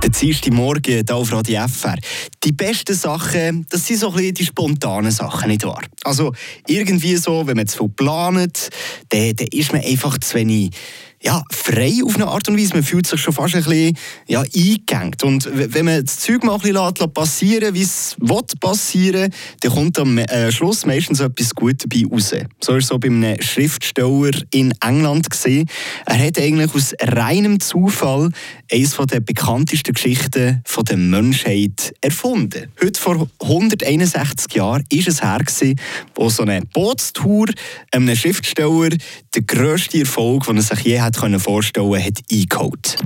Der Dienstag Morgen hier auf Radio FR. Die besten Sachen, das sind so ein bisschen die spontanen Sachen, nicht wahr? Also irgendwie so, wenn man zu viel plant, dann, dann ist man einfach zu wenig ja, frei auf eine Art und Weise. Man fühlt sich schon fast ein bisschen ja, eingegangen. Und wenn man das Zeug mal ein bisschen passieren wie es passieren dann kommt am äh, Schluss meistens etwas Gutes dabei raus. So ist es so bei einem Schriftsteller in England gesehen. Er hat eigentlich aus reinem Zufall eines der bekanntesten Geschichten von der Menschheit erfunden. Heute vor 161 Jahren ist es her, gewesen, wo so eine Bootstour einem Schriftsteller der grösste Erfolg, den er sich je hat können vorstellen hat eingeholt.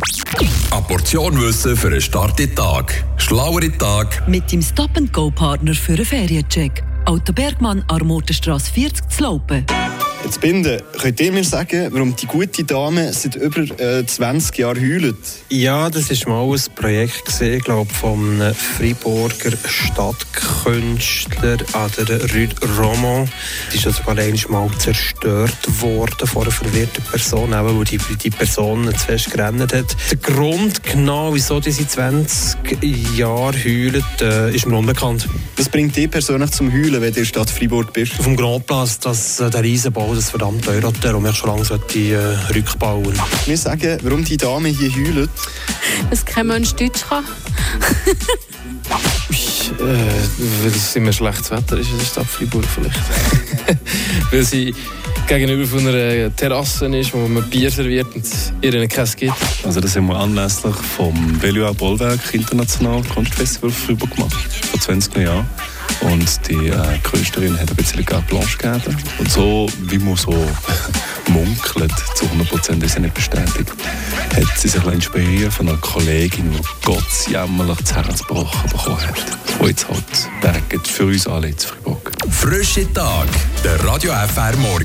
Eine Portion Wissen für einen starken Tag. Schlauere Tag. Mit dem Stop-and-Go-Partner für einen Feriencheck. Auto Bergmann, Armotenstrasse 40 zu Laupen. Jetzt Binde, könnt ihr mir sagen, warum die gute Dame seit über äh, 20 Jahren heult? Ja, das war mal ein Projekt, gewesen, glaub, vom Freiburger Stadtkünstler an der Rue Romand. Die ist sogar einmal zerstört worden von einer verwirrten Person, weil die, die Person zu fest gerannt hat. Der Grund genau, wieso diese 20 Jahre heulen, äh, ist mir unbekannt. Was bringt dich persönlich zum Heulen, wenn du in der Stadt Freiburg bist? Auf dem Grand Place, dass äh, der Riesenbau das verdammt teuer hat, und ich schon lange äh, rückbauen Wir sagen, warum die Dame hier heult. Dass kein Mensch Deutsch kann. äh, weil es immer schlechtes Wetter ist in der Stadt Freiburg vielleicht. weil sie gegenüber von einer Terrasse ist, wo man Bier serviert und ihr einen Käse gibt. Also das haben wir anlässlich vom Bellua Bollwerk International Kunstfestival Freiburg gemacht, vor 20 Jahren. Und die äh, Künstlerin hat ein bisschen carte blanche gegeben. Und so, wie man so munkelt, zu 100% ist sie nicht bestätigt, hat sie sich inspiriert von einer Kollegin, die Gott jämmerlich das Herz gebrochen bekommen hat. Die jetzt halt bergt für uns alle in Freiburg. Frische Tag, der Radio FR Morgen.